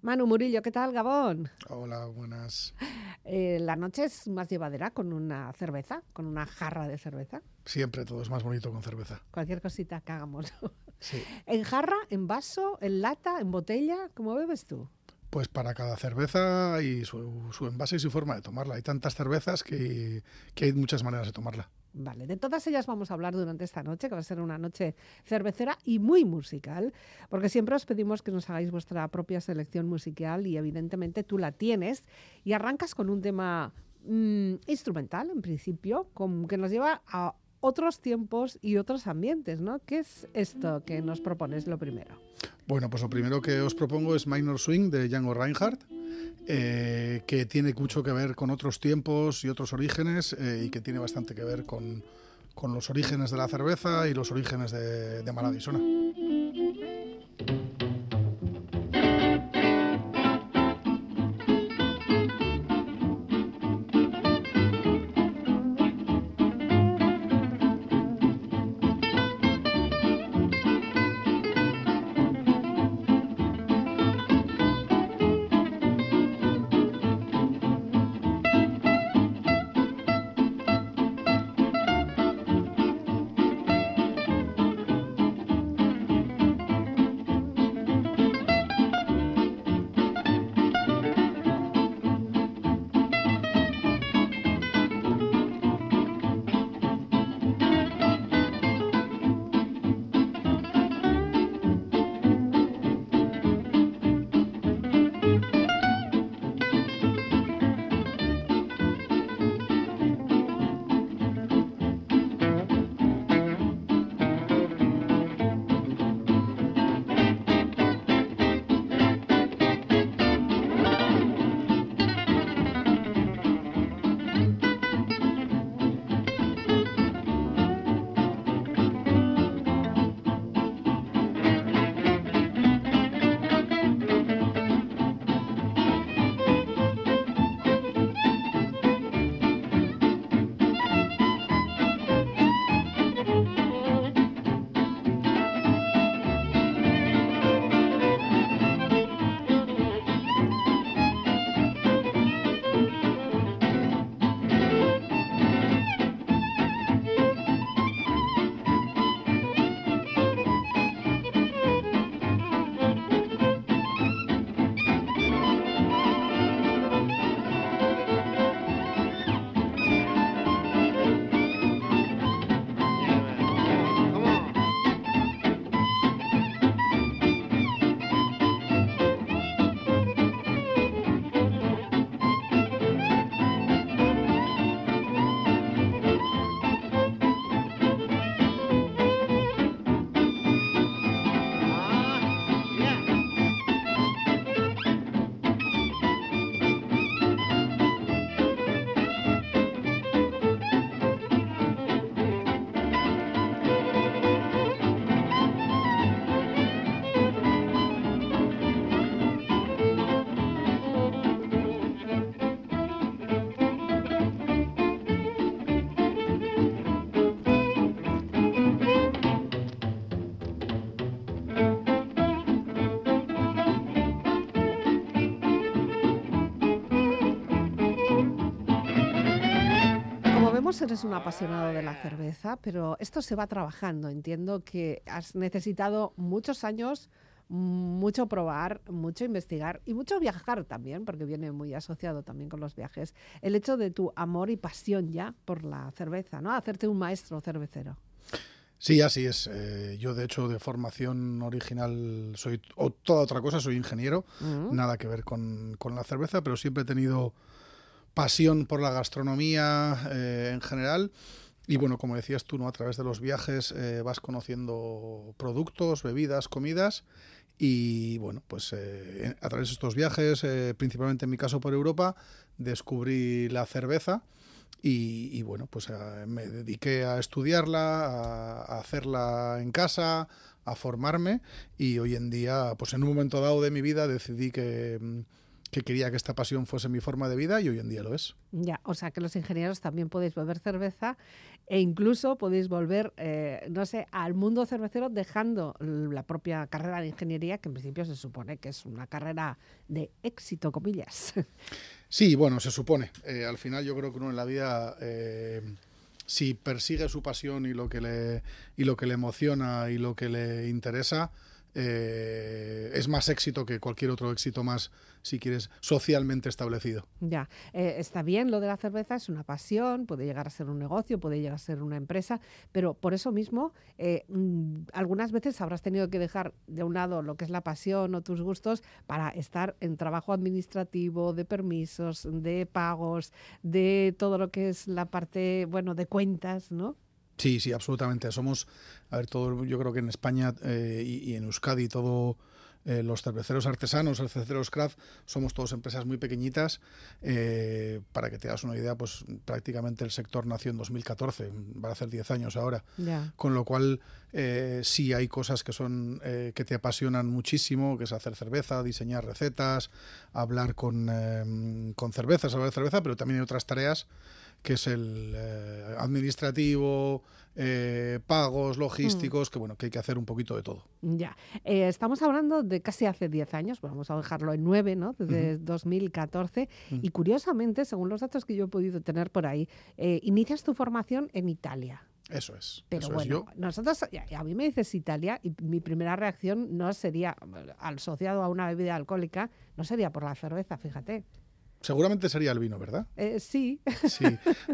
Manu Murillo, ¿qué tal, Gabón? Hola, buenas. Eh, la noche es más llevadera con una cerveza, con una jarra de cerveza. Siempre todo es más bonito con cerveza. Cualquier cosita que hagamos. Sí. ¿En jarra, en vaso, en lata, en botella? ¿Cómo bebes tú? Pues para cada cerveza y su, su envase y su forma de tomarla. Hay tantas cervezas que, que hay muchas maneras de tomarla. Vale, de todas ellas vamos a hablar durante esta noche, que va a ser una noche cervecera y muy musical, porque siempre os pedimos que nos hagáis vuestra propia selección musical y evidentemente tú la tienes y arrancas con un tema mm, instrumental, en principio, con, que nos lleva a otros tiempos y otros ambientes, ¿no? ¿Qué es esto que nos propones lo primero? Bueno, pues lo primero que os propongo es Minor Swing de Django Reinhardt, eh, que tiene mucho que ver con otros tiempos y otros orígenes eh, y que tiene bastante que ver con, con, los orígenes de la cerveza y los orígenes de, de Maladisona. Eres un apasionado de la cerveza, pero esto se va trabajando. Entiendo que has necesitado muchos años, mucho probar, mucho investigar y mucho viajar también, porque viene muy asociado también con los viajes. El hecho de tu amor y pasión ya por la cerveza, ¿no? Hacerte un maestro cervecero. Sí, así es. Eh, yo, de hecho, de formación original soy o toda otra cosa, soy ingeniero, Mm. nada que ver con, con la cerveza, pero siempre he tenido pasión por la gastronomía eh, en general. Y bueno, como decías tú, ¿no? a través de los viajes eh, vas conociendo productos, bebidas, comidas. Y bueno, pues eh, a través de estos viajes, principalmente en mi caso por Europa, descubrí la cerveza. Y, bueno, pues me dediqué a estudiarla, a, a hacerla en casa, a formarme. Y hoy en día, pues en un momento dado de mi vida, decidí que. Que quería que esta pasión fuese mi forma de vida y hoy en día lo es. Ya, o sea que los ingenieros también podéis beber cerveza e incluso podéis volver, eh, no sé, al mundo cervecero dejando la propia carrera de ingeniería, que en principio se supone que es una carrera de éxito, comillas. Sí, bueno, se supone. Eh, al final yo creo que uno en la vida... Eh, si persigue su pasión y lo que le y lo que le emociona y lo que le interesa eh, es más éxito que cualquier otro éxito más, si quieres, socialmente establecido. Ya, eh, está bien lo de la cerveza, es una pasión, puede llegar a ser un negocio, puede llegar a ser una empresa, pero por eso mismo, eh, mm, algunas veces habrás tenido que dejar de un lado lo que es la pasión o tus gustos para estar en trabajo administrativo, de permisos, de pagos, de todo lo que es la parte, bueno, de cuentas, ¿no? Sí, sí, absolutamente. Somos, a ver, todo, yo creo que en España eh, y, en Euskadi todo eh, los cerveceros artesanos, los cerveceros craft, somos todos empresas muy pequeñitas. Eh, para que te hagas una idea, pues prácticamente el sector nació en 2014, va a hacer 10 años ahora. Con lo cual, sí hay cosas que son que te apasionan muchísimo, que es hacer cerveza, diseñar recetas, hablar con, con cervezas, hablar de cerveza, pero también hay otras tareas que es el eh, administrativo, eh, pagos, logísticos, mm. que bueno, que hay que hacer un poquito de todo. Ya, eh, estamos hablando de casi hace 10 años, vamos a dejarlo en 9, ¿no? Desde 2014, y curiosamente, según los datos que yo he podido tener por ahí, inicias tu formación en Italia. Eso es. Pero bueno, nosotros, a mí me dices Italia y mi primera reacción no sería, asociado a una bebida alcohólica, no sería por la cerveza, fíjate. Seguramente sería el vino, ¿verdad? Eh, sí. Sí,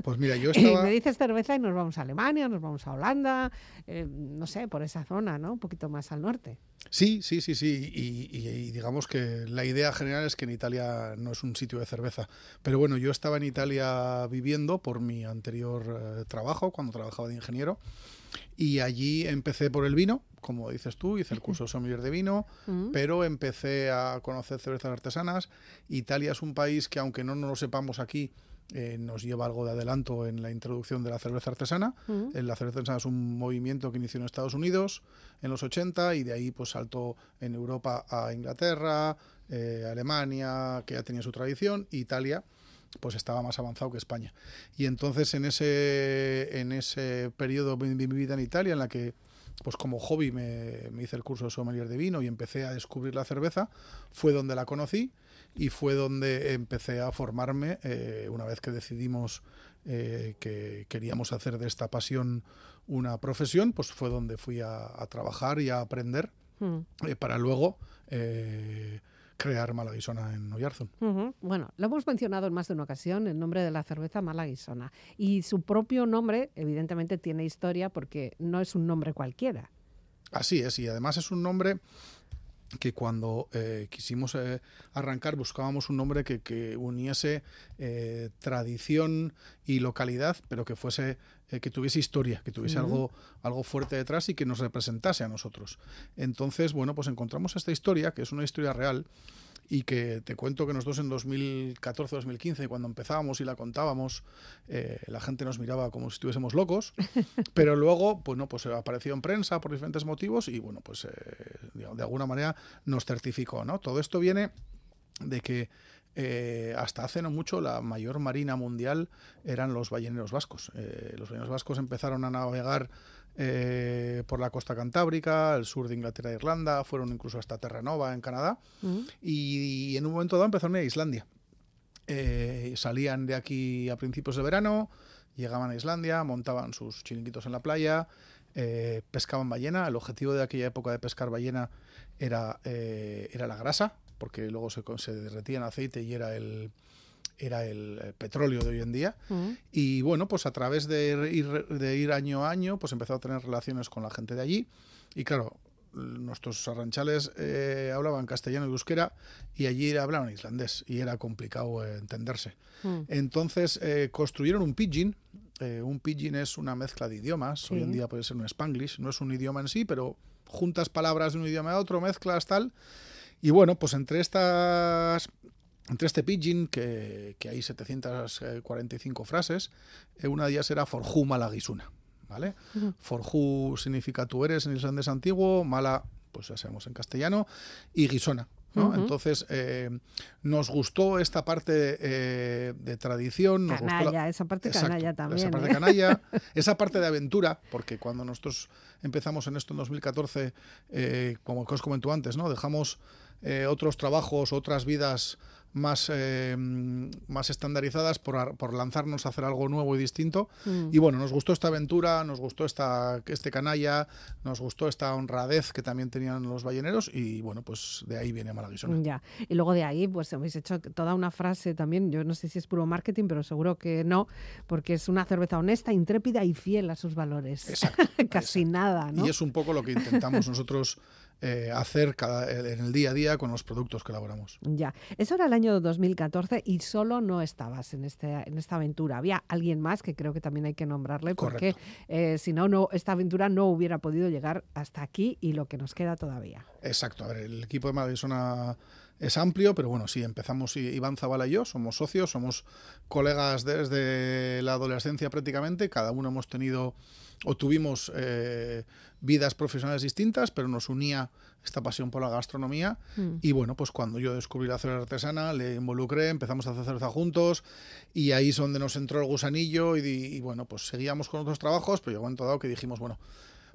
pues mira, yo estaba... me dices cerveza y nos vamos a Alemania, nos vamos a Holanda, eh, no sé, por esa zona, ¿no? Un poquito más al norte. Sí, sí, sí, sí. Y, digamos que la idea general es que en Italia no es un sitio de cerveza. Pero bueno, yo estaba en Italia viviendo por mi anterior eh, trabajo, cuando trabajaba de ingeniero. Y allí empecé por el vino, como dices tú, hice el curso sommelier de vino, mm. pero empecé a conocer cervezas artesanas. Italia es un país que, aunque no nos lo sepamos aquí, eh, nos lleva algo de adelanto en la introducción de la cerveza artesana. La cerveza artesana es un movimiento que inició en Estados Unidos en los 80 y de ahí pues saltó en Europa a Inglaterra, eh, Alemania, que ya tenía su tradición, Italia pues estaba más avanzado que España. Y entonces en ese, en ese periodo de mi vida en Italia, en la que pues como hobby me, hice el curso de sommelier de vino y empecé a descubrir la cerveza, fue donde la conocí y fue donde empecé a formarme eh, una vez que decidimos eh, que queríamos hacer de esta pasión una profesión, pues fue donde fui a, trabajar y a aprender hmm. eh, para luego crear Malaguisona en Oyarzún. Bueno, lo hemos mencionado en más de una ocasión, el nombre de la cerveza Malaguisona. Y su propio nombre, evidentemente, tiene historia porque no es un nombre cualquiera. Así es, y además es un nombre que cuando eh, quisimos eh, arrancar buscábamos un nombre que, uniese eh, tradición y localidad, pero que fuese que tuviese historia, que tuviese algo, algo fuerte detrás y que nos representase a nosotros. Entonces, bueno, pues encontramos esta historia, que es una historia real, y que te cuento que nosotros en 2014-2015, cuando empezábamos y la contábamos, eh, la gente nos miraba como si estuviésemos locos, pero luego, pues no, pues apareció en prensa por diferentes motivos y bueno, pues eh, de alguna manera nos certificó, ¿no? Todo esto viene de que eh, hasta hace no mucho la mayor marina mundial eran los balleneros vascos. los balleneros vascos empezaron a navegar eh, por la costa cantábrica, el sur de Inglaterra e Irlanda, fueron incluso hasta Terranova en Canadá mm. y, en un momento dado empezaron a ir a Islandia. Eh, salían de aquí a principios de verano, llegaban a Islandia, montaban sus chiringuitos en la playa, eh, pescaban ballena. El objetivo de aquella época de pescar ballena era, era la grasa, porque luego se, se derretía en aceite y era el, era el eh, petróleo de hoy en día. Mm. Y bueno, pues a través de ir, de ir año a año, pues empezó a tener relaciones con la gente de allí. Y claro, nuestros arranchales eh, hablaban castellano y euskera y allí hablaban islandés y era complicado eh, entenderse. Mm. Entonces construyeron un pidgin. un pidgin es una mezcla de idiomas. Hoy en día puede ser un spanglish. No es un idioma en sí, pero juntas palabras de un idioma a otro, mezclas tal. Y bueno, pues entre estas entre este pidgin, que, hay 745 frases, eh, una de ellas era Forjú Malaguisuna. ¿vale? Forjú significa tú eres en islandés antiguo, Mala, pues ya sabemos en castellano, y Gisona. Entonces, eh, nos gustó esta parte eh, de tradición. Nos canalla, esa parte canalla también. Esa parte canalla, esa parte de aventura, porque cuando nosotros empezamos en esto en 2014, como os comentó antes, ¿no? dejamos otros trabajos, otras vidas más, eh, más estandarizadas por, por, lanzarnos a hacer algo nuevo y distinto. Mm. Y bueno, nos gustó esta aventura, nos gustó esta, este canalla, nos gustó esta honradez que también tenían los balleneros y bueno, pues de ahí viene Malaguisona. Ya, y luego de ahí pues habéis hecho toda una frase también, yo no sé si es puro marketing, pero seguro que no, porque es una cerveza honesta, intrépida y fiel a sus valores. Exacto. Casi nada, ¿no? Y es un poco lo que intentamos nosotros eh, hacer cada, en el día a día con los productos que elaboramos. Ya, eso era el año 2014 y solo no estabas en, este, en esta aventura. Había alguien más que creo que también hay que nombrarle porque eh, si no, no, esta aventura no hubiera podido llegar hasta aquí y lo que nos queda todavía. Exacto, a ver, el equipo de Madisona es amplio, pero bueno, sí, empezamos Iván Zabala y yo, somos socios, somos colegas desde la adolescencia prácticamente, cada uno hemos tenido o tuvimos eh, vidas profesionales distintas, pero nos unía esta pasión por la gastronomía. Mm. Y bueno, pues cuando yo descubrí la cerveza artesana, le involucré, empezamos a hacer cerveza juntos y ahí es donde nos entró el gusanillo y, y bueno, pues seguíamos con otros trabajos, pero llegó un momento dado que dijimos, bueno,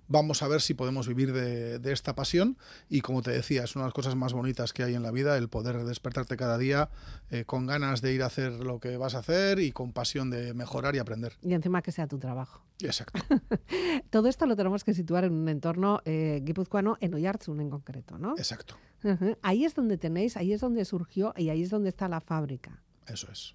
vamos a ver si podemos vivir de, esta pasión y como te decía, es una de las cosas más bonitas que hay en la vida, el poder despertarte cada día eh, con ganas de ir a hacer lo que vas a hacer y con pasión de mejorar y aprender. Y encima que sea tu trabajo. Exacto. Todo esto lo tenemos que situar en un entorno eh, guipuzcoano, en Oyarzun en concreto, ¿no? Exacto. Ahí es donde tenéis, ahí es donde surgió y ahí es donde está la fábrica. Eso es.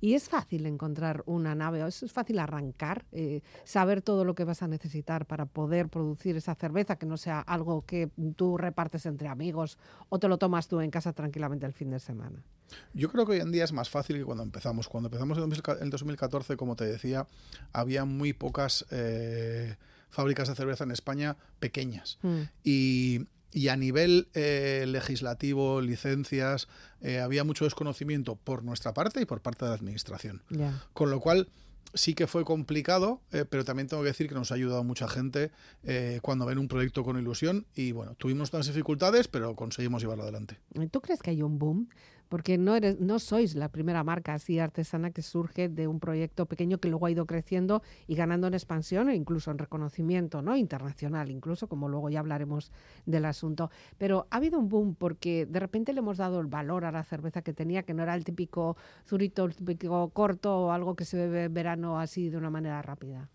Y es fácil encontrar una nave, es fácil arrancar, eh, saber todo lo que vas a necesitar para poder producir esa cerveza, que no sea algo que tú repartes entre amigos o te lo tomas tú en casa tranquilamente el fin de semana. Yo creo que hoy en día es más fácil que cuando empezamos. Cuando empezamos en 2014, como te decía, había muy pocas eh, fábricas de cerveza en España pequeñas. Mm. Y y a nivel eh, legislativo, licencias, eh, había mucho desconocimiento por nuestra parte y por parte de la administración. Con lo cual, sí que fue complicado, eh, pero también tengo que decir que nos ha ayudado mucha gente cuando ven un proyecto con ilusión y bueno, tuvimos unas dificultades, pero conseguimos llevarlo adelante. ¿Tú crees que hay un boom porque no, eres, no sois la primera marca así artesana que surge de un proyecto pequeño que luego ha ido creciendo y ganando en expansión e incluso en reconocimiento ¿no? internacional, incluso como luego ya hablaremos del asunto. Pero ha habido un boom porque de repente le hemos dado el valor a la cerveza que tenía, que no era el típico zurito, el típico corto o algo que se bebe en verano así de una manera rápida.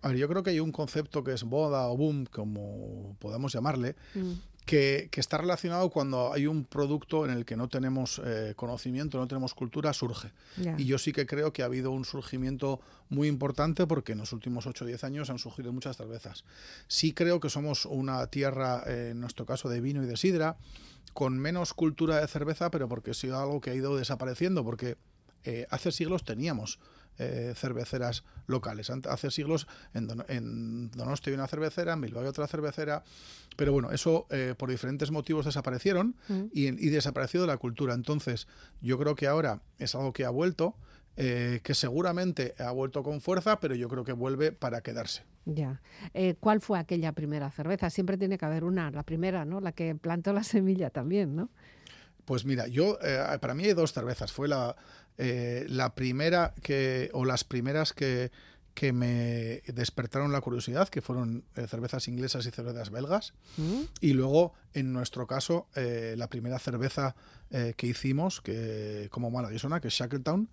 A ver, yo creo que hay un concepto que es boda o boom, como podemos llamarle, mm que, está relacionado cuando hay un producto en el que no tenemos eh, conocimiento, no tenemos cultura, surge. Y yo sí que creo que ha habido un surgimiento muy importante porque en los últimos 8 o 10 años han surgido muchas cervezas. Sí creo que somos una tierra, eh, en nuestro caso, de vino y de sidra, con menos cultura de cerveza, pero porque ha sido algo que ha ido desapareciendo, porque eh, hace siglos teníamos eh, cerveceras locales. Hace siglos en, Donosti hay una cervecera, en Bilbao hay otra cervecera, pero bueno, eso eh, por diferentes motivos desaparecieron mm. y, desapareció de la cultura. Entonces, yo creo que ahora es algo que ha vuelto. Eh, que seguramente ha vuelto con fuerza, pero yo creo que vuelve para quedarse. Ya. ¿Cuál fue aquella primera cerveza? Siempre tiene que haber una, la primera, ¿no? La que plantó la semilla también, ¿no? Pues mira, yo para mí hay dos cervezas. Fue la, eh, la primera que, o las primeras que, que me despertaron la curiosidad, que fueron eh, cervezas inglesas y cervezas belgas. Mm. Y luego, en nuestro caso, eh, la primera cerveza que hicimos, que como Malaguisona, que es Shackletown,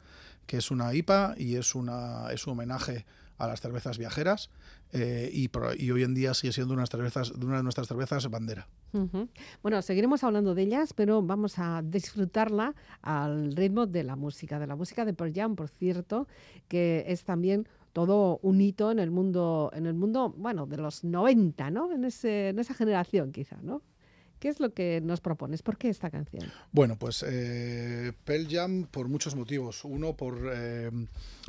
que es una IPA y es, una, es un homenaje a las cervezas viajeras eh, y, hoy en día sigue siendo una de, una de nuestras cervezas bandera. Bueno, seguiremos hablando de ellas, pero vamos a disfrutarla al ritmo de la música, de la música de Pearl Jam, por cierto, que es también todo un hito en el mundo, en el mundo, bueno, de los 90, ¿no? En, ese, en esa generación quizá, ¿no? ¿Qué es lo que nos propones? ¿Por qué esta canción? Bueno, pues eh, Pearl Jam por muchos motivos. Uno, por, eh,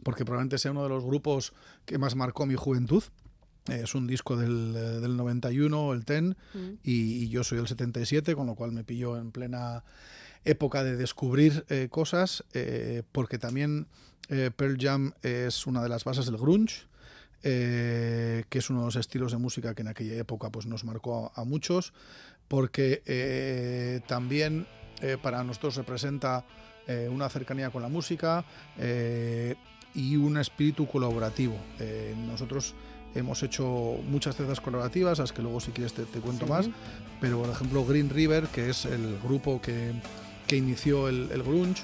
porque probablemente sea uno de los grupos que más marcó mi juventud. es un disco del, del 91, el TEN, mm. y, yo soy del 77, con lo cual me pilló en plena época de descubrir eh, cosas, porque también Pearl Jam es una de las bases del grunge, que es uno de los estilos de música que en aquella época pues, nos marcó a, muchos. Porque eh, también eh, para nosotros representa eh, una cercanía con la música y un espíritu colaborativo. nosotros hemos hecho muchas cestas colaborativas, las que luego si quieres te, cuento más, pero por ejemplo Green River, que es el grupo que, que inició el, el grunge,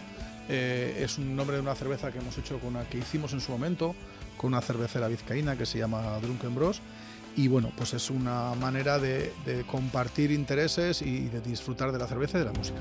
es un nombre de una cerveza que hemos hecho con una que hicimos en su momento con una cervecera vizcaína que se llama Drunken Bros y bueno, pues es una manera de, compartir intereses y de disfrutar de la cerveza y de la música.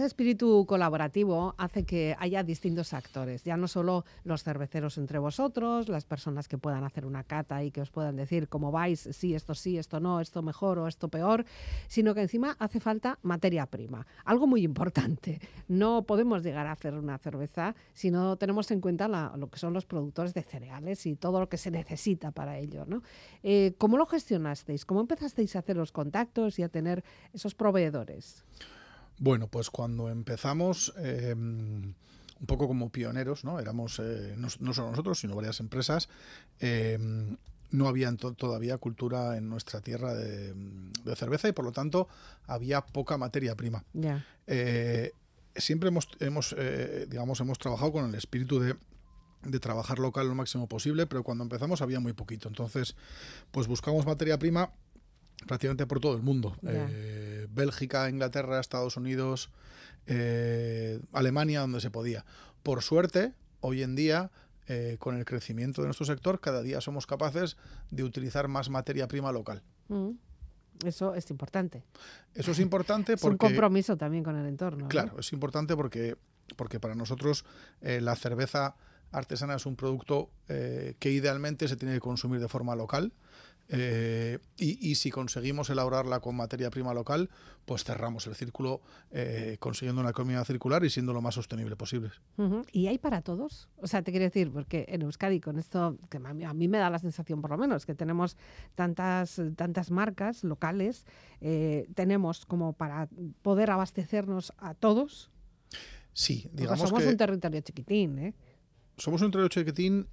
Ese espíritu colaborativo hace que haya distintos actores, ya no solo los cerveceros entre vosotros, las personas que puedan hacer una cata y que os puedan decir cómo vais, sí, esto sí, esto no, esto mejor o esto peor, sino que encima hace falta materia prima, algo muy importante. No podemos llegar a hacer una cerveza si no tenemos en cuenta lo que son los productores de cereales y todo lo que se necesita para ello. ¿no? Eh, ¿Cómo lo gestionasteis? ¿Cómo empezasteis a hacer los contactos y a tener esos proveedores? Bueno, pues cuando empezamos, em, un poco como pioneros, ¿no? Éramos eh, no, solo nosotros, sino varias empresas. Em, no había todavía cultura en nuestra tierra de, cerveza y por lo tanto había poca materia prima. Eh, siempre hemos, hemos eh, digamos, hemos trabajado con el espíritu de de trabajar local lo máximo posible, pero cuando empezamos había muy poquito. Entonces, pues buscamos materia prima prácticamente por todo el mundo. Eh, Bélgica, Inglaterra, Estados Unidos, eh, Alemania, donde se podía. Por suerte, hoy en día, eh, con el crecimiento de nuestro sector, cada día somos capaces de utilizar más materia prima local. Mm. Eso es importante. Eso es importante porque... es un compromiso también con el entorno. Claro, es importante porque, porque para nosotros la cerveza artesana es un producto que idealmente se tiene que consumir de forma local. Eh, y, si conseguimos elaborarla con materia prima local, pues cerramos el círculo eh, consiguiendo una economía circular y siendo lo más sostenible posible. ¿Y hay para todos? O sea, te quiero decir, porque en Euskadi con esto, que a mí, me da la sensación por lo menos, que tenemos tantas, tantas marcas locales, eh, tenemos como para poder abastecernos a todos. Sí, digamos somos un territorio chiquitín, ¿eh? Somos un territorio chiquitín,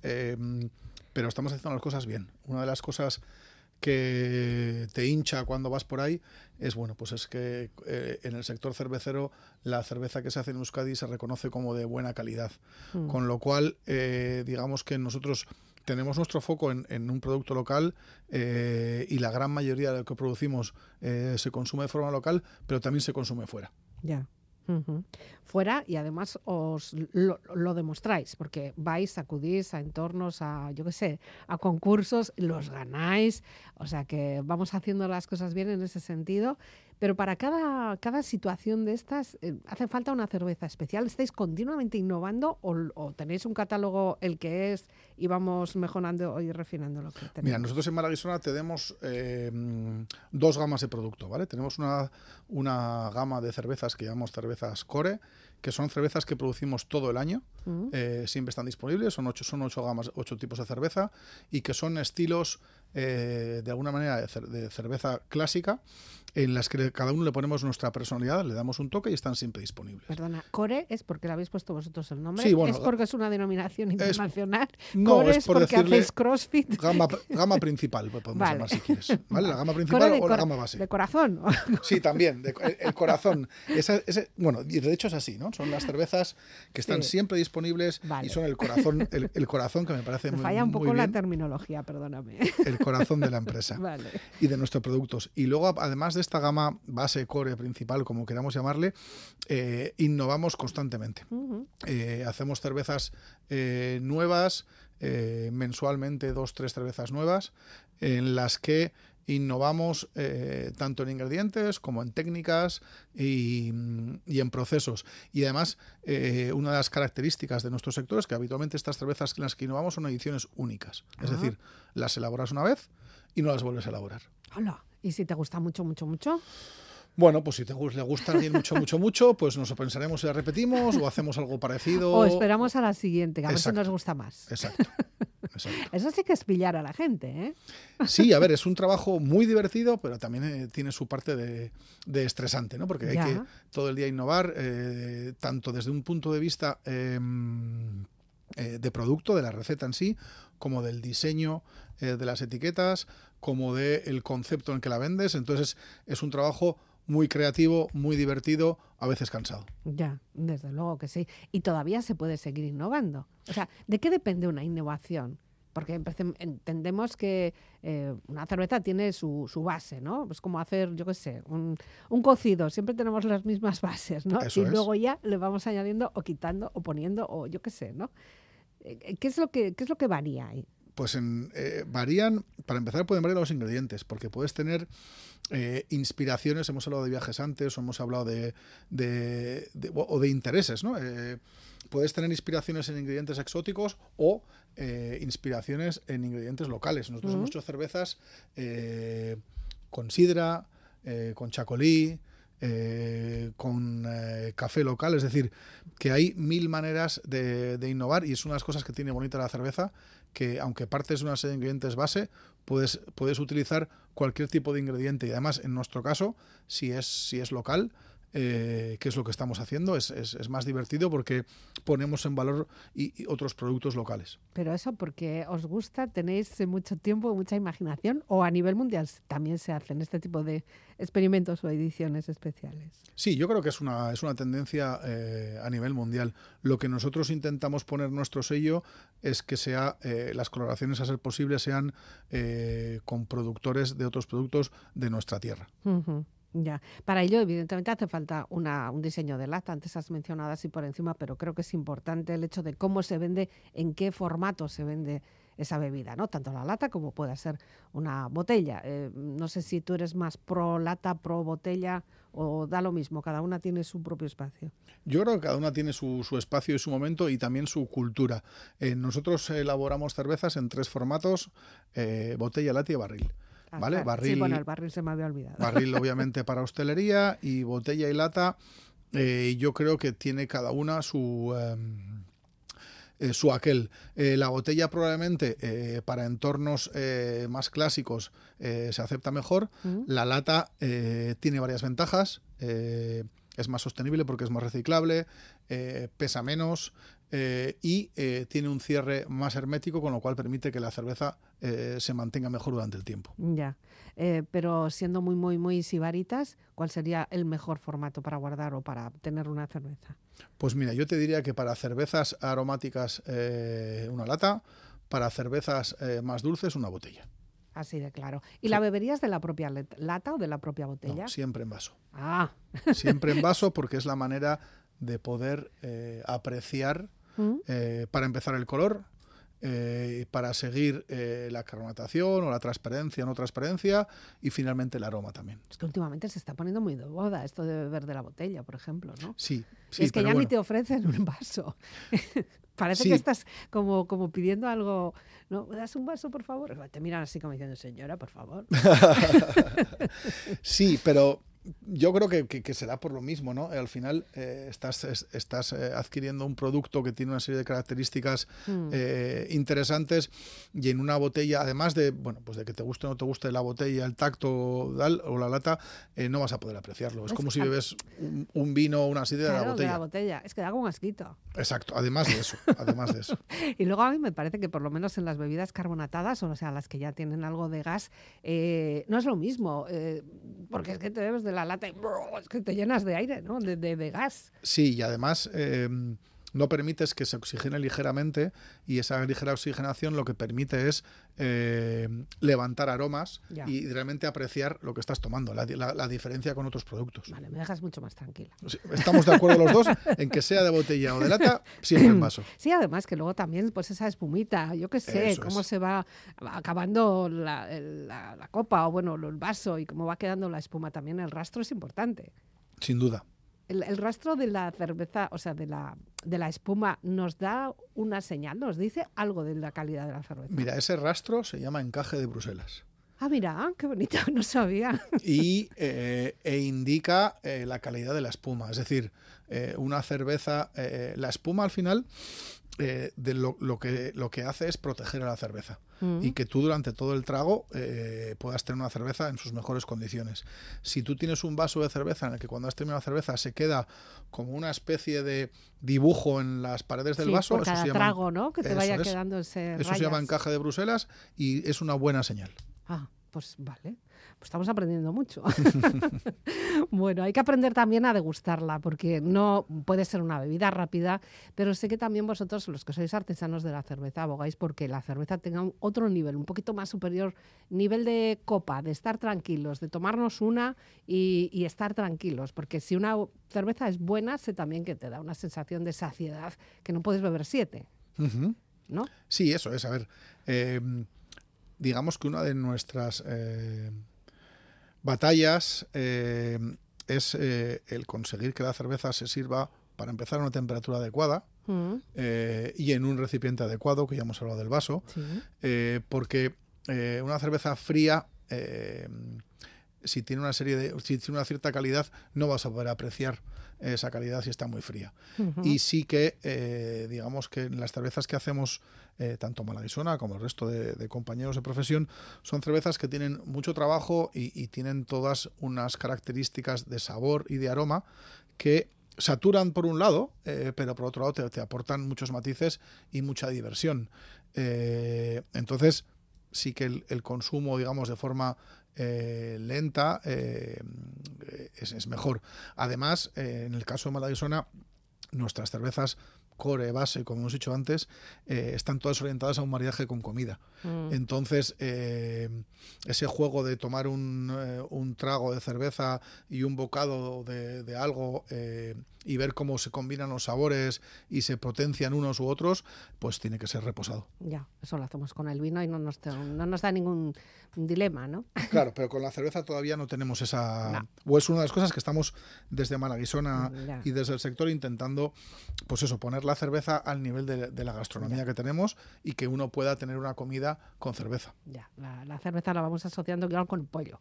pero estamos haciendo las cosas bien. Una de las cosas que te hincha cuando vas por ahí es bueno pues es que eh, en el sector cervecero la cerveza que se hace en Euskadi se reconoce como de buena calidad. Mm. con lo cual eh, digamos que nosotros tenemos nuestro foco en, un producto local eh, y la gran mayoría de lo que producimos se consume de forma local pero también se consume fuera. Ya Fuera y además os lo, demostráis, porque vais, acudís a entornos, a, yo qué sé, a concursos, los ganáis, o sea que vamos haciendo las cosas bien en ese sentido pero para cada, cada situación de estas eh, hace falta una cerveza especial. ¿Estáis continuamente innovando o, tenéis un catálogo el que es y vamos mejorando y refinando lo que tenemos? Mira, nosotros en Malaguisona tenemos eh, dos gamas de producto, ¿vale? Tenemos una, una gama de cervezas que llamamos cervezas core, que son cervezas que producimos todo el año, mm. eh, siempre están disponibles, son ocho, son ocho gamas, ocho tipos de cerveza y que son estilos de alguna manera de, cerveza clásica en las que cada uno le ponemos nuestra personalidad, le damos un toque y están siempre disponibles. Perdona, Core es porque le habéis puesto vosotros el nombre, sí, bueno, es porque es una denominación internacional. no, Core es, por porque hacéis CrossFit. Gama, gama principal, podemos llamar si quieres. ¿vale? La gama principal o la gama base. De corazón. Sí, también, el, corazón. Ese, ese, bueno, y de hecho es así, ¿no? Son las cervezas que están siempre disponibles y son el corazón, el, corazón que me parece me muy falla un poco la terminología, perdóname. El corazón de la empresa vale. y de nuestros productos. Y luego, además de esta gama base, core, principal, como queramos llamarle, eh, innovamos constantemente. Eh, hacemos cervezas eh, nuevas, mensualmente dos, tres cervezas nuevas, en las que innovamos tanto en ingredientes como en técnicas y, en procesos. Y además, una de las características de nuestro sector es que habitualmente estas cervezas en las que innovamos son ediciones únicas. Es decir, las elaboras una vez y no las vuelves a elaborar. Hola. ¿Y si te gusta mucho, mucho, mucho? Bueno, pues si te le gusta a alguien mucho, mucho, mucho, pues nos pensaremos si la repetimos o hacemos algo parecido. O esperamos a la siguiente, que a ver si nos gusta más. Exacto. Eso sí que es pillar a la gente, ¿eh? Sí, a ver, es un trabajo muy divertido, pero también eh, tiene su parte de, estresante, ¿no? Porque hay que todo el día innovar, eh, tanto desde un punto de vista em, eh, de producto, de la receta en sí, como del diseño de las etiquetas, como del concepto en que la vendes. Entonces es un trabajo muy creativo, muy divertido, a veces cansado. Ya, desde luego que sí. Y todavía se puede seguir innovando. O sea, ¿de qué depende una innovación? Porque entendemos que eh, una cerveza tiene su, base, ¿no? Es como hacer, yo qué sé, un, cocido. Siempre tenemos las mismas bases, ¿no? y luego ya le vamos añadiendo o quitando o poniendo o yo qué sé, ¿no? Eh, ¿Qué es lo que, qué es lo que varía ahí? Pues en, eh, varían, para empezar pueden variar los ingredientes, porque puedes tener eh, inspiraciones, hemos hablado de viajes antes, o hemos hablado de, de- de- o de intereses, ¿no? Eh, puedes tener inspiraciones en ingredientes exóticos o inspiraciones en ingredientes locales. Nosotros hemos hecho cervezas con sidra, con chacolí, eh, con eh, café local, es decir, que hay mil maneras de, de innovar y es una de las cosas que tiene bonita la cerveza, que aunque partes de una serie de ingredientes base, puedes, puedes utilizar cualquier tipo de ingrediente. Y además en nuestro caso, si es, si es local, eh, que es lo que estamos haciendo, es, es- es más divertido porque ponemos en valor y- y otros productos locales. Pero eso porque os gusta, tenéis mucho tiempo, mucha imaginación, o a nivel mundial también se hacen este tipo de experimentos o ediciones especiales. Sí, yo creo que es una, es una tendencia eh, a nivel mundial. Lo que nosotros intentamos poner nuestro sello es que sea eh, las colaboraciones a ser posible sean eh, con productores de otros productos de nuestra tierra. Ya. Para ello, evidentemente, hace falta una, un diseño de lata. Antes has mencionado así por encima, pero creo que es importante el hecho de cómo se vende, en qué formato se vende esa bebida, ¿no? Tanto la lata como puede ser una botella. Eh, no sé si tú eres más pro lata, pro botella o da lo mismo, cada una tiene su propio espacio. Yo creo que cada una tiene su, su espacio y su momento y también su cultura. Eh, nosotros elaboramos cervezas en tres formatos, eh, botella, lata y barril. Ah, ¿Vale? claro. Barril, Sí, bueno, el barril se me había olvidado. barril obviamente para hostelería y botella y lata. eh, yo creo que tiene cada una su... em, eh, su aquel. Eh, la botella probablemente eh, para entornos más clásicos se acepta mejor. Mm. La lata tiene varias ventajas. es más sostenible porque es más reciclable, pesa menos y tiene un cierre más hermético, con lo cual permite que la cerveza eh, se mantenga mejor durante el tiempo. Ya. Eh, pero siendo muy, muy, muy sibaritas, ¿cuál sería el mejor formato para guardar o para tener una cerveza? Pues mira, yo te diría que para cervezas aromáticas eh, una lata, para cervezas más dulces una botella. Así de claro. ¿Y la beberías de la propia lata o de la propia botella? No, siempre en vaso. Ah, Siempre en vaso porque es la manera de poder apreciar, ¿Mm? para empezar, el color, eh, para seguir eh, la carbonatación o la transparencia o no transparencia y finalmente el aroma también. es que últimamente se está poniendo muy de moda esto de beber de la botella, por ejemplo, ¿no? Sí, Y sí, es que ya ni bueno. te ofrecen un vaso. Parece Sí. que estás como, como pidiendo algo. ¿No? ¿Me das un vaso, por favor? Te miran así como diciendo, señora, por favor. Sí, pero yo creo que, que- que será por lo mismo, ¿no? Al final eh, estás, es- estás eh, adquiriendo un producto que tiene una serie de características Mm. eh, interesantes y en una botella, además de, bueno, pues de que te guste o no te guste la botella, el tacto tal, o la lata, eh, no vas a poder apreciarlo. Es Es- como si a- bebes un, un vino o una sidra de Claro, la botella. de la botella. Es que da como asquito. Exacto, además de eso, además de eso. Y luego a mí me parece que por lo menos en las bebidas carbonatadas, o sea, las que ya tienen algo de gas, eh, no es lo mismo, eh, porque es que te bebes de la lata y que te llenas de aire, ¿no? De, de- de gas. Sí, y además eh, no permites que se oxigene ligeramente y esa ligera oxigenación lo que permite es eh, levantar aromas Ya. y realmente apreciar lo que estás tomando, la, la- la diferencia con otros productos. Vale, me dejas mucho más tranquila. Estamos de acuerdo los dos en que sea de botella o de lata, siempre en vaso. Sí, además que luego también pues esa espumita, yo qué sé, Eso cómo es. se va acabando la- la copa o bueno, el vaso y cómo va quedando la espuma también, el rastro es importante. Sin duda. El, rastro de la cerveza, o sea, de la, de la espuma, nos da una señal, nos dice algo de la calidad de la cerveza. Mira, ese rastro se llama encaje de Bruselas. Ah, mira, qué bonito, no sabía. y eh, e indica eh, la calidad de la espuma. Es decir, eh, una cerveza, eh, la espuma al final de lo, lo que, lo que hace es proteger a la cerveza Mm. y que tú durante todo el trago eh, puedas tener una cerveza en sus mejores condiciones. Si tú tienes un vaso de cerveza en el que cuando has terminado la cerveza se queda como una especie de dibujo en las paredes del Sí, vaso, por eso cada se llama, trago, ¿no? Que te Eso vaya es. quedando ese eso se llama encaje de Bruselas y es una buena señal. Ah, pues vale. Pues estamos aprendiendo mucho. bueno, hay que aprender también a degustarla, porque no puede ser una bebida rápida, pero sé que también vosotros, los que sois artesanos de la cerveza, abogáis porque la cerveza tenga un- otro nivel, un poquito más superior, nivel de copa, de estar tranquilos, de tomarnos una y, y estar tranquilos, porque si una cerveza es buena, sé también que te da una sensación de saciedad, que no puedes beber siete. ¿no? Sí, eso es. A ver, eh, digamos que una de nuestras eh, batallas eh, es eh, el conseguir que la cerveza se sirva para empezar a una temperatura adecuada Mm, y en un recipiente adecuado, que ya hemos hablado del vaso, sí. porque una cerveza fría, si tiene una serie de, si tiene una cierta calidad, no vas a poder apreciar esa calidad si está muy fría. Y sí que, eh, digamos que las cervezas que hacemos, eh, tanto Malaguisona como el resto de, de compañeros de profesión, son cervezas que tienen mucho trabajo y, y tienen todas unas características de sabor y de aroma que saturan por un lado, eh, pero por otro lado te, te aportan muchos matices y mucha diversión. Eh, entonces, sí que el, el consumo, digamos, de forma eh, lenta eh, es, es mejor. Además, eh, en el caso de Malaguisona, nuestras cervezas core, base, como hemos dicho antes, eh, están todas orientadas a un maridaje con comida. Mm. Entonces, eh, ese juego de tomar un, eh, un trago de cerveza y un bocado de, de algo y ver cómo se combinan los sabores y se potencian unos u otros, pues tiene que ser reposado. Ya, eso lo hacemos con el vino y no nos, no nos da ningún dilema, ¿no? Claro, pero con la cerveza todavía no tenemos esa... No. O es una de las cosas que estamos desde Malaguisona Ya. y desde el sector intentando, pues eso, poner la cerveza al nivel de, de la gastronomía que tenemos y que uno pueda tener una comida con cerveza. Ya, la, la cerveza la vamos asociando claro con el pollo,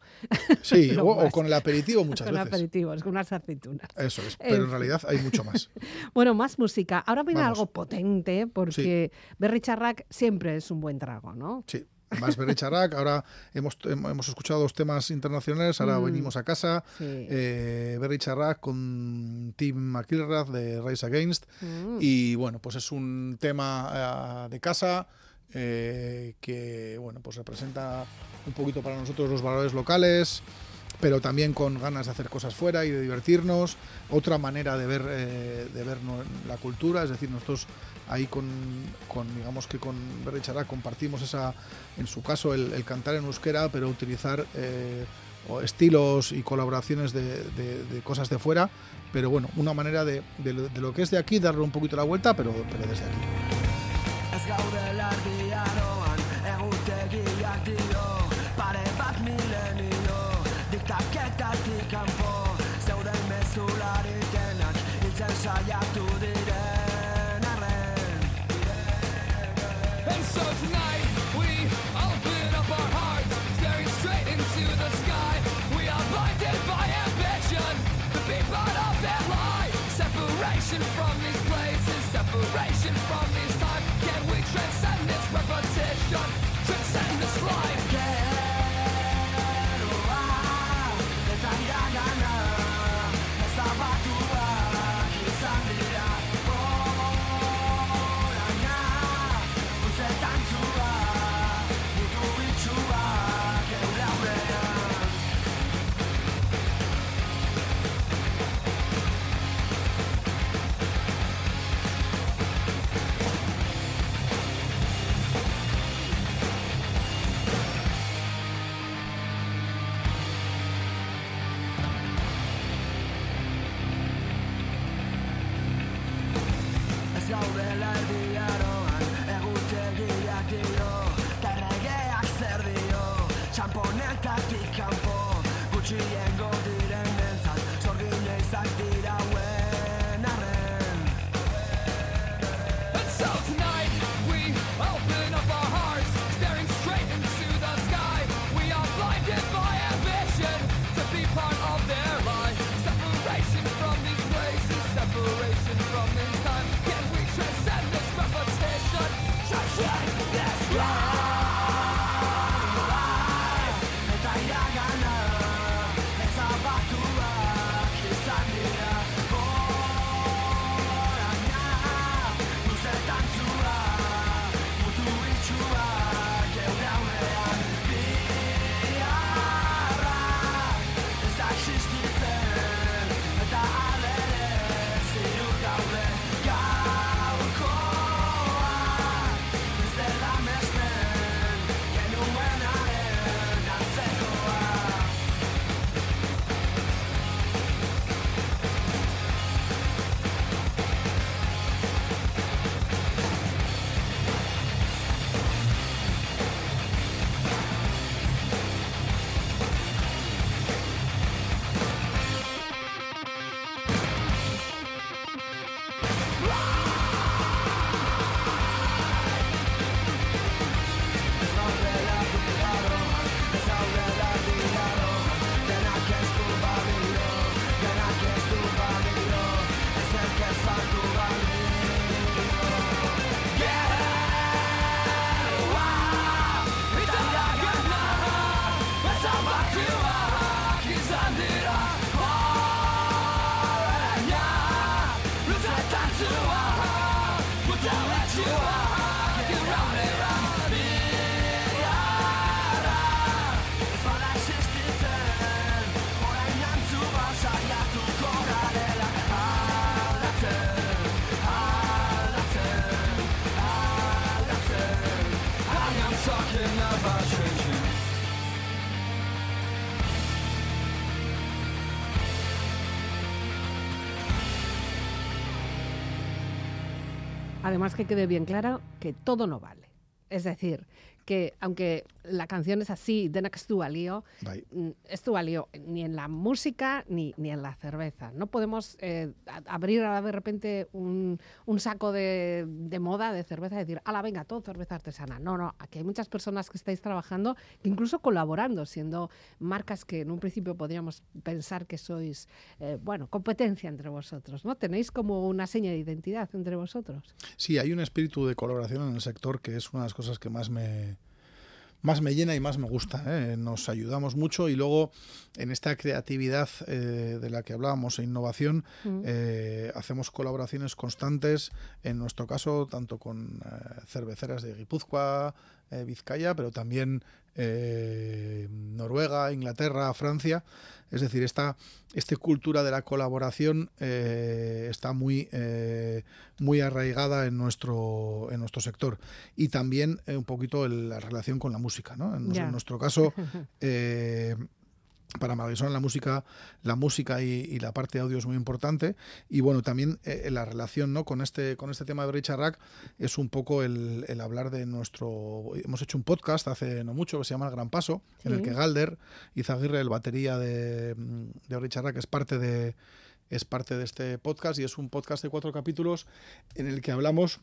Sí, o, con el aperitivo muchas con veces. aperitivos, con unas aceitunas. Eso es, pero en En realidad hay mucho más. Bueno, más música. Ahora viene Vamos. algo potente porque Berry Charrac siempre es un buen trago, ¿no? Sí. Más Berry Charac, ahora hemos, hem- hemos escuchado dos temas internacionales, ahora Mm. venimos a casa. Sí. Eh, Berry con Tim McIlrath de Rise Against. Mm. Y bueno, pues es un tema eh, de casa eh, que bueno, pues representa un poquito para nosotros los valores locales, pero también con ganas de hacer cosas fuera y de divertirnos. Otra manera de ver, eh, de ver la cultura, es decir, nosotros ahí con, con, digamos que con Berry Charac compartimos esa, en su caso, el, cantar en euskera, pero utilizar eh, estilos y colaboraciones de, cosas de fuera. Pero bueno, una manera de, de lo, de lo que es de aquí, darle un poquito la vuelta, pero, pero desde aquí. Además que quede bien claro que todo no vale. Es decir, que aunque la canción es así, Denak Estuvalio, Bai. mm, Estuvalio ni en la música ni, ni en la cerveza. No podemos eh, a- abrir ahora de repente un, un saco de, de moda de cerveza y decir, ala, venga, todo cerveza artesana. No, no, aquí hay muchas personas que estáis trabajando, que incluso colaborando, siendo marcas que en un principio podríamos pensar que sois, eh, bueno, competencia entre vosotros, ¿no? Tenéis como una seña de identidad entre vosotros. Sí, hay un espíritu de colaboración en el sector que es una de las cosas que más me, más me llena y más me gusta. ¿eh? Nos ayudamos mucho y luego en esta creatividad eh, de la que hablábamos e innovación eh, hacemos colaboraciones constantes, en nuestro caso tanto con cerveceras de Guipúzcoa, eh, Vizcaya, pero también eh, Noruega, Inglaterra, Francia. Es decir, esta, esta cultura de la colaboración eh, está muy, eh, muy arraigada en nuestro, en nuestro sector. Y también un poquito el- la relación con la música. ¿no? En, nuestro caso, para Marisol la música, la música y, y la parte de audio es muy importante. Y bueno, también eh, la relación ¿no? con, este, con este tema de Richard Rack es un poco el, el hablar de nuestro... Hemos hecho un podcast hace no mucho que se llama El Gran Paso, en el que Galder Izaguirre, el batería de, de Richard Rack, es parte de, es parte de este podcast y es un podcast de cuatro capítulos en el que hablamos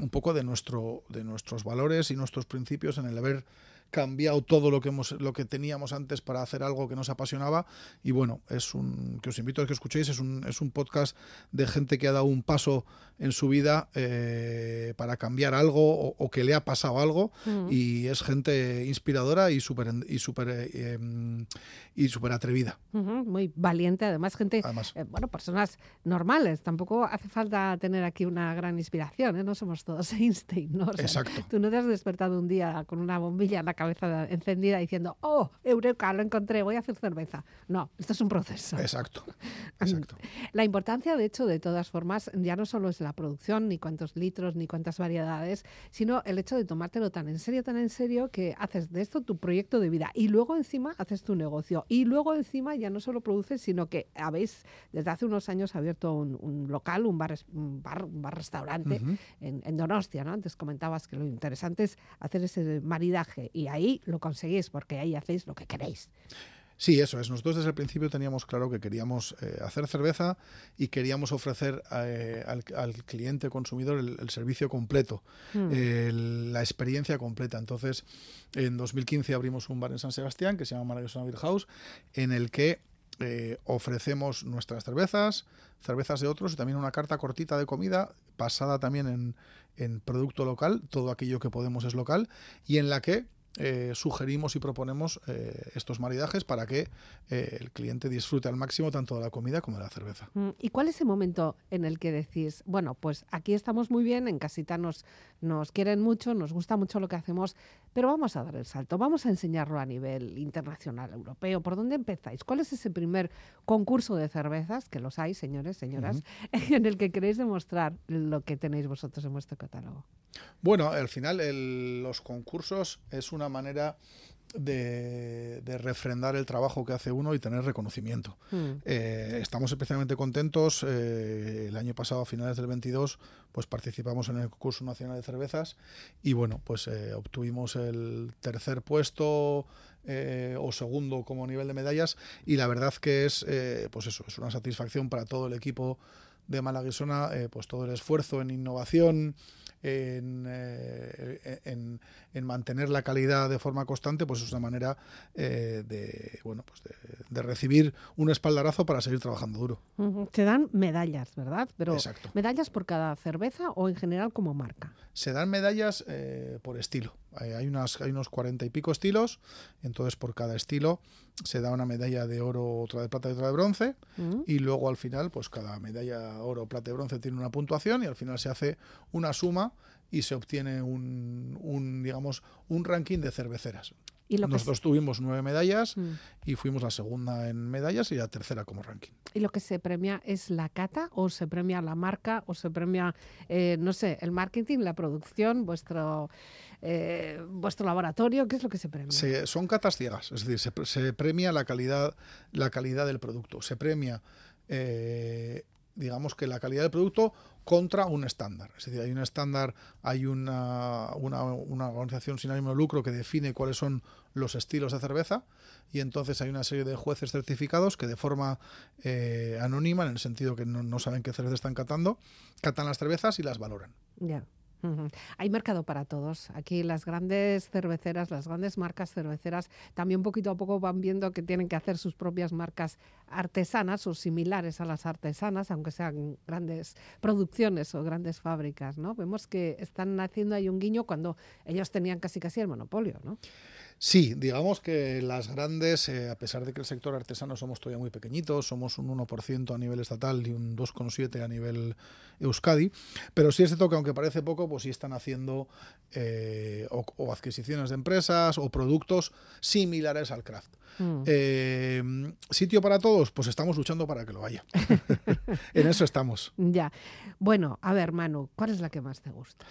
un poco de nuestro de nuestros valores y nuestros principios en el haber cambiado todo lo que hemos lo que teníamos antes para hacer algo que nos apasionaba y bueno es un que os invito a que escuchéis es un es un podcast de gente que ha dado un paso en su vida eh, para cambiar algo o, o que le ha pasado algo y es gente inspiradora y súper y súper eh, em, y súper atrevida Ujú, Muy valiente, además, gente, además eh, bueno, personas normales. Tampoco hace falta tener aquí una gran inspiración, ¿eh? No somos todos Einstein, ¿no? O sea, Exacto. Tú no te has despertado un día con una bombilla en la cabeza encendida diciendo, oh, Eureka, lo encontré, voy a hacer cerveza. No, esto es un proceso. exacto exacto La importancia, de hecho, de todas formas, ya no solo es la producción, ni cuántos litros, ni cuántas variedades, sino el hecho de tomártelo tan en serio, tan en serio, que haces de esto tu proyecto de vida. Y luego encima haces tu negocio. Y luego encima ya no solo produces, sino que habéis, desde hace unos años, abierto un, un local, un bar, un bar, un bar restaurante en, en Donostia, ¿no? Antes comentabas que lo interesante es hacer ese maridaje. Y ahí lo conseguís, porque ahí hacéis lo que queréis. Sí, eso es. Nosotros desde el principio teníamos claro que queríamos eh, hacer cerveza y queríamos ofrecer eh, al, al cliente consumidor el, el servicio completo, el- la experiencia completa. Entonces, en 2015 abrimos un bar en San Sebastián que se llama Maravillosa Beer House, en el que eh, ofrecemos nuestras cervezas, cervezas de otros y también una carta cortita de comida basada también en, en producto local, todo aquello que podemos es local, y en la que eh, sugerimos y proponemos eh, estos maridajes para que eh, el cliente disfrute al máximo tanto de la comida como de la cerveza. Mm, ¿Y cuál es el momento en el que decís, bueno, pues aquí estamos muy bien, en casita nos, nos quieren mucho, nos gusta mucho lo que hacemos, pero vamos a dar el salto, vamos a enseñarlo a nivel internacional, europeo? ¿Por dónde empezáis? ¿Cuál es ese primer concurso de cervezas, que los hay, señores, señoras, en el que queréis demostrar lo que tenéis vosotros en vuestro catálogo? Bueno, al final el- los concursos es una manera de, de refrendar el trabajo que hace uno y tener reconocimiento. Mm. Eh, estamos especialmente contentos. eh, el año pasado, a finales del 22, pues participamos en el concurso nacional de cervezas y bueno, pues eh, obtuvimos el tercer puesto o segundo como nivel de medallas y la verdad que es, pues eso, es una satisfacción para todo el equipo de Malaguisona, pues todo el esfuerzo en innovación, en, eh, en, en mantener la calidad de forma constante, pues es una manera eh, de, bueno, pues de, de recibir un espaldarazo para seguir trabajando duro. Se dan medallas, ¿verdad? Pero Exacto. medallas por cada cerveza o en general como marca. Se dan medallas eh, por estilo. Hay, unas, hay unos cuarenta y pico estilos, entonces por cada estilo se da una medalla de oro, otra de plata y otra de bronce, Mm. y luego al final, pues cada medalla oro, plata y bronce tiene una puntuación y al final se hace una suma y se obtiene un, un digamos, un ranking de cerveceras. Y lo que Nosotros tuvimos nueve medallas Mm. y fuimos la segunda en medallas y la tercera como ranking. ¿Y lo que se premia es la cata o se premia la marca o se premia, eh, no sé, el marketing, la producción, vuestro, eh, vuestro laboratorio? ¿Qué es lo que se premia? Se- son catas ciegas, es decir, se premia la calidad, la calidad del producto, se premia eh, digamos que la calidad del producto contra un estándar. Es decir, hay un estándar, hay una, una, una organización sin ánimo de lucro que define cuáles son los estilos de cerveza y entonces hay una serie de jueces certificados que de forma eh, anónima, en el sentido que no, no saben qué cerveza están catando, catan las cervezas y las valoran. Hay mercado para todos. Aquí las grandes cerveceras, las grandes marcas cerveceras, también poquito a poco van viendo que tienen que hacer sus propias marcas artesanas o similares a las artesanas, aunque sean grandes producciones o grandes fábricas, ¿no? Vemos que están haciendo ahí un guiño cuando ellos tenían casi casi el monopolio, ¿no? Sí, digamos que las grandes, eh, a pesar de que el sector artesano somos todavía muy pequeñitos, somos un 1% a nivel estatal y un 2,7% a nivel Euskadi, pero sí es cierto que aunque parece poco, pues sí están haciendo eh, o, o adquisiciones de empresas o productos similares al craft. Mm. Eh, ¿Sitio para todos? Pues estamos luchando para que lo haya. en eso estamos. Ya. Bueno, a ver, Manu, ¿cuál es la que más te gusta?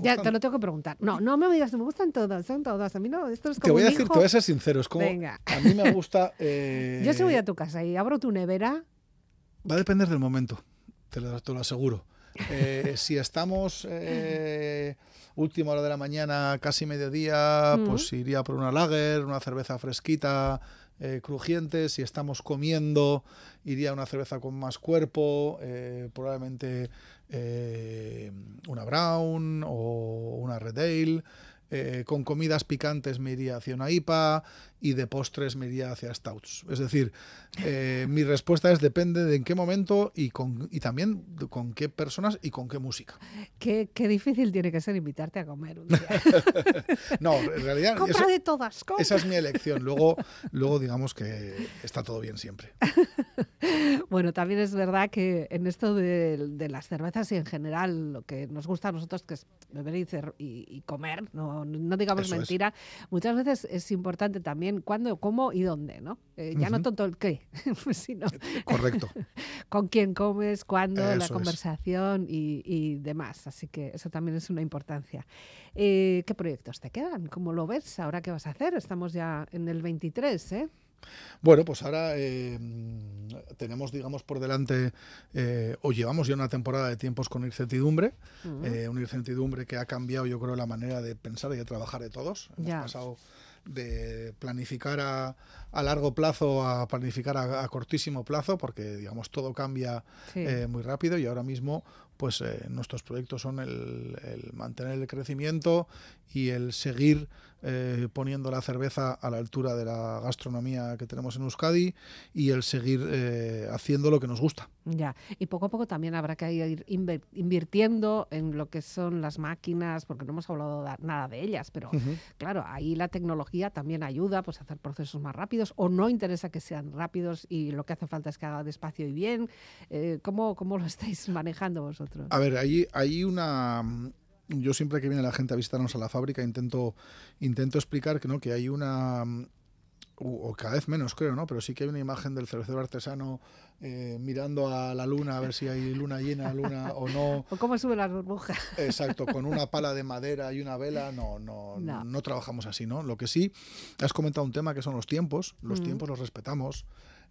Ya, te lo tengo que preguntar. No, no me digas, me gustan todas, son todas. A mí no, esto es como Te voy a decir, hijo. te voy a ser sincero, es como Venga. a mí me gusta. eh, Yo si voy a tu casa y abro tu nevera, Va a depender del momento, te lo, te lo aseguro. Eh, si estamos eh, última hora de la mañana, casi mediodía, Mm. pues iría por una lager, una cerveza fresquita, eh, crujiente. Si estamos comiendo, iría a una cerveza con más cuerpo, probablemente eh, una brown o una red ale. Eh, con comidas picantes me iría hacia una IPA y de postres me iría hacia stouts. Es decir, eh, mi respuesta es depende de en qué momento y, con, y también con qué personas y con qué música. qué, qué difícil tiene que ser invitarte a comer un día. No, en realidad Compra eso- de todas, compra. esa es mi elección. Luego, luego digamos que está todo bien siempre. Bueno, también es verdad que en esto de, de las cervezas y en general lo que nos gusta a nosotros que es beber y, y- y comer, no, no digamos Eso es. mentira, muchas veces es importante también cuándo, cómo y dónde, ¿no? Eh, ya no tanto el qué, sino Correcto. con quién comes, cuándo, la Eso conversación y, y demás. Así que eso también es una importancia. Eh, ¿Qué proyectos te quedan? ¿Cómo lo ves? ¿Ahora qué vas a hacer? Estamos ya en el 23, ¿eh? Bueno, pues ahora eh, tenemos, digamos, por delante, eh, o llevamos ya una temporada de tiempos con incertidumbre, eh, una incertidumbre que ha cambiado, yo creo, la manera de pensar y de trabajar de todos. Hemos Ya. pasado de planificar a, a largo plazo a planificar a, a cortísimo plazo, porque, digamos, todo cambia Sí. eh, muy rápido y ahora mismo pues eh, nuestros proyectos son el, el mantener el crecimiento y el seguir eh, poniendo la cerveza a la altura de la gastronomía que tenemos en Euskadi y el seguir eh, haciendo lo que nos gusta. Ya, y poco a poco también habrá que ir invirtiendo en lo que son las máquinas, porque no hemos hablado da- nada de ellas, pero claro, ahí la tecnología también ayuda pues, a hacer procesos más rápidos o no interesa que sean rápidos y lo que hace falta es que haga despacio y bien. Eh, ¿cómo, ¿Cómo lo estáis manejando vosotros? A ver, hay, hay una... Yo siempre que viene la gente a visitarnos a la fábrica intento, intento explicar que, ¿no? que hay una... O o cada vez menos creo, ¿no? Pero sí que hay una imagen del cervecero artesano eh, mirando a la luna a ver si hay luna llena, luna o no. ¿O cómo sube la burbuja? Exacto, con una pala de madera y una vela, no, no, No. no, trabajamos así, ¿no? Lo que sí, has comentado un tema que son los tiempos, los Mm. tiempos los respetamos,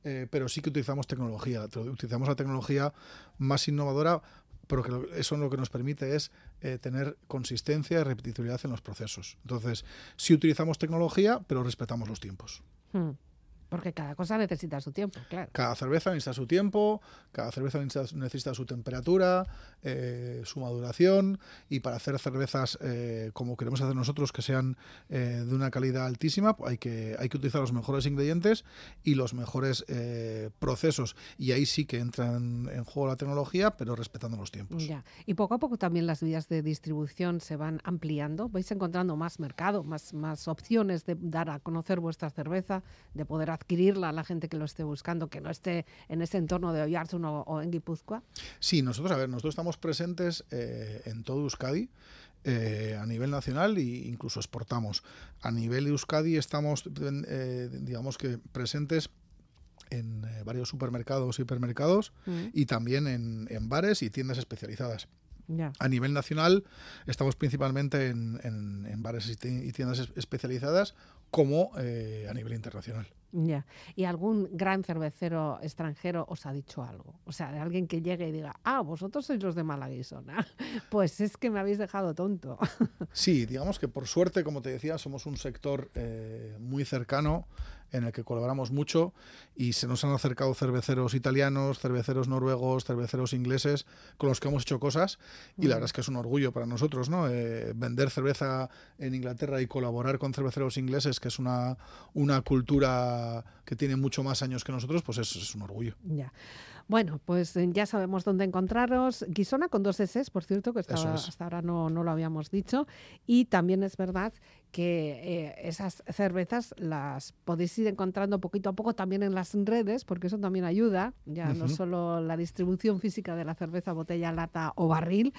eh, pero sí que utilizamos tecnología, utilizamos la tecnología más innovadora, pero que eso lo que nos permite es eh, tener consistencia y repetibilidad en los procesos. Entonces, sí utilizamos tecnología, pero respetamos los tiempos. Hmm, Porque cada cosa necesita su tiempo, claro. Cada cerveza necesita su tiempo, cada cerveza necesita, necesita su temperatura, eh, su maduración y para hacer cervezas eh, como queremos hacer nosotros que sean eh, de una calidad altísima pues hay que, hay que utilizar los mejores ingredientes y los mejores eh, procesos y ahí sí que entra en, en juego la tecnología pero respetando los tiempos. Ya. Y poco a poco también las vías de distribución se van ampliando. Vais encontrando más mercado, más, más opciones de dar a conocer vuestra cerveza, de poder adquirirla a la gente que lo esté buscando, que no esté en ese entorno de Oyarzun o, o en Guipúzcoa. Sí, nosotros, a ver, nosotros estamos presentes eh, en todo Euskadi. eh, a nivel nacional e incluso exportamos. A nivel de Euskadi estamos, eh, digamos que presentes en eh, varios supermercados y hipermercados Mm, y también en, en bares y tiendas especializadas. A nivel nacional estamos principalmente en, en- en bares y ti- y tiendas es- especializadas como eh, a nivel internacional. Ya. ¿Y algún gran cervecero extranjero os ha dicho algo? O sea, de alguien que llegue y diga, ah, vosotros sois los de Malaguisona. Pues es que me habéis dejado tonto. Sí, digamos que por suerte, como te decía, somos un sector eh, muy cercano en el que colaboramos mucho y se nos han acercado cerveceros italianos, cerveceros noruegos, cerveceros ingleses con los que hemos hecho cosas y la verdad es que es un orgullo para nosotros, ¿no? Eh, vender cerveza en Inglaterra y colaborar con cerveceros ingleses, que es una, una cultura que tiene mucho más años que nosotros, pues es, es un orgullo. Ya. Bueno, pues eh, ya sabemos dónde encontraros. Guisona con dos S, por cierto, que estaba- es. hasta ahora no, no lo habíamos dicho. Y también es verdad que eh, esas cervezas las podéis ir encontrando poquito a poco también en las redes, porque eso también ayuda, ya no solo la distribución física de la cerveza, botella, lata o barril,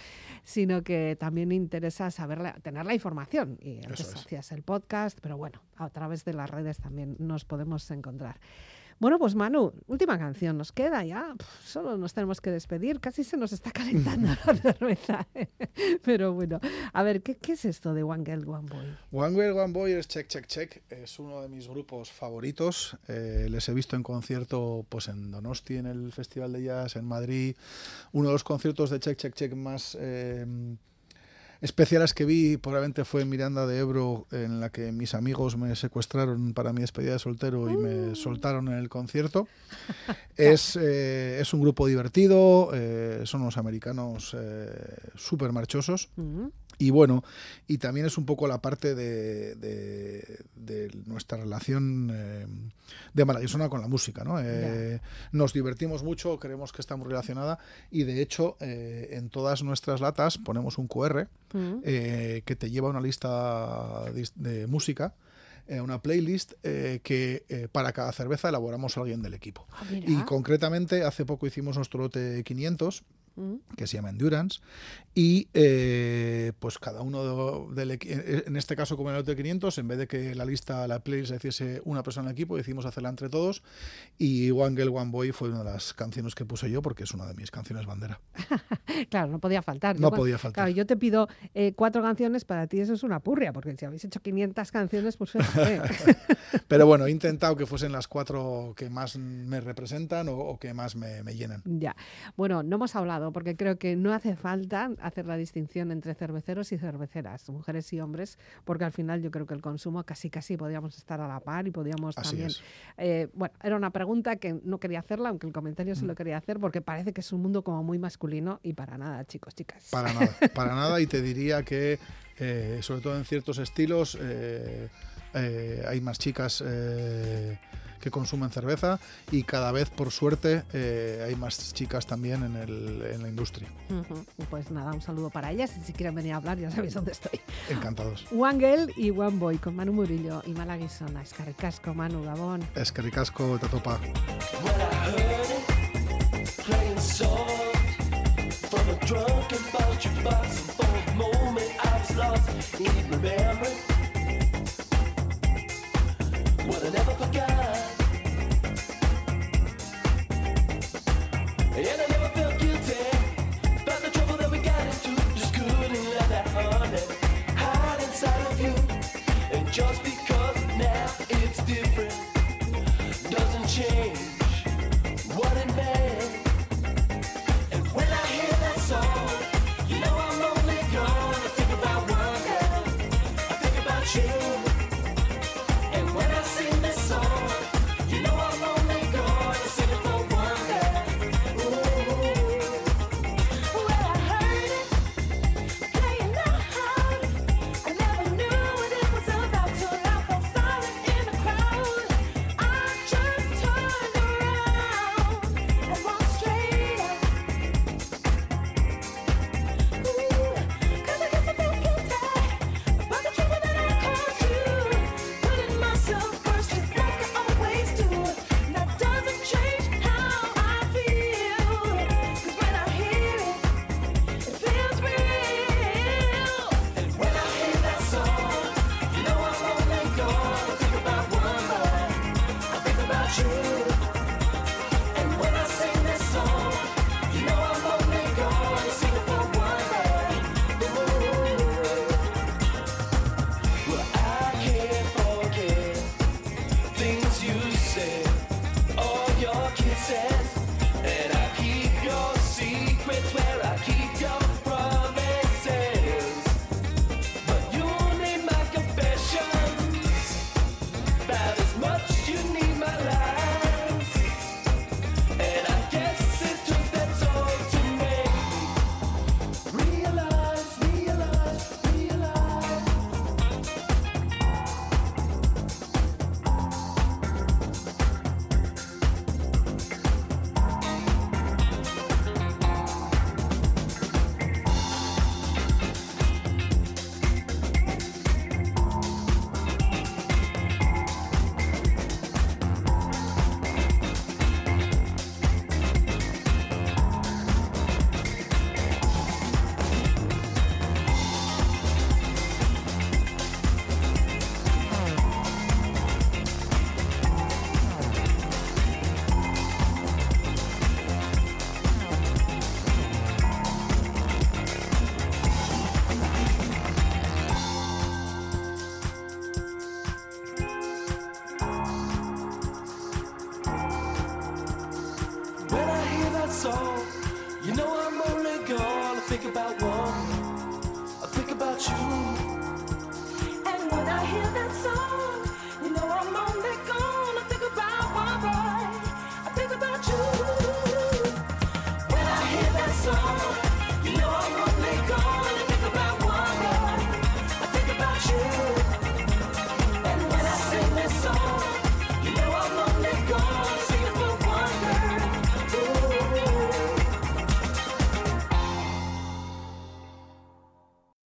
sino que también interesa saberla, tener la información. Y antes hacías el podcast, pero bueno, a través de las redes también nos podemos encontrar. Bueno, pues Manu, última canción nos queda ya. Solo nos tenemos que despedir. Casi se nos está calentando la cerveza. Pero bueno, a ver, ¿qué, qué es esto de One Girl, One Boy? One Girl, One Boy es Check, Check, Check. Es uno de mis grupos favoritos. Eh, les he visto en concierto pues en Donosti, en el Festival de Jazz, en Madrid. Uno de los conciertos de Check, Check, Check más eh, especiales que vi probablemente fue en Miranda de Ebro, en la que mis amigos me secuestraron para mi despedida de soltero y me soltaron en el concierto. es, eh, es un grupo divertido, eh, son unos americanos eh, súper marchosos. Mm, Y bueno, y también es un poco la parte de, de- de nuestra relación eh, de Malaguisona con la música, ¿no? Eh, nos divertimos mucho, creemos que está muy relacionada y de hecho eh, en todas nuestras latas ponemos un QR mm. eh, que te lleva a una lista de música, eh, una playlist eh, que eh, para cada cerveza elaboramos a alguien del equipo. Ah. Y concretamente hace poco hicimos nuestro lote 500 Mm, que se llama Endurance, y eh, pues cada uno de- del equi- en este caso como en el lote 500, en vez de que la lista, la playlist la hiciese una persona en el equipo, decidimos hacerla entre todos, y One Girl, One Boy fue una de las canciones que puse yo, porque es una de mis canciones bandera. Claro, no podía faltar. No Yo, podía faltar. Claro, yo te pido eh, cuatro canciones, para ti eso es una purria, porque si habéis hecho 500 canciones, pues. Pero bueno, he intentado que fuesen las cuatro que más me representan o, o que más me, me llenan. Ya. Bueno, no hemos hablado porque creo que no hace falta hacer la distinción entre cerveceros y cerveceras, mujeres y hombres, porque al final yo creo que el consumo casi casi podíamos estar a la par y podíamos Así también. eh, bueno, era una pregunta que no quería hacerla, aunque el comentario Mm. sí lo quería hacer, porque parece que es un mundo como muy masculino y para nada, chicos, chicas. Para nada, para nada. Y te diría que, eh, sobre todo en ciertos estilos, eh, eh, hay más chicas que consumen cerveza y cada vez, por suerte, eh, hay más chicas también en, el- en la industria. Pues nada, un saludo para ellas y si quieren venir a hablar ya sabéis dónde estoy. Encantados. One Girl y One Boy con Manu Murillo y Malaguisona. Es que ricasco, Manu Gabón. Es que ricasco, te topa. playing soft from a drunken vulture box. And for a moment I was lost in remembering what I never forgot. And I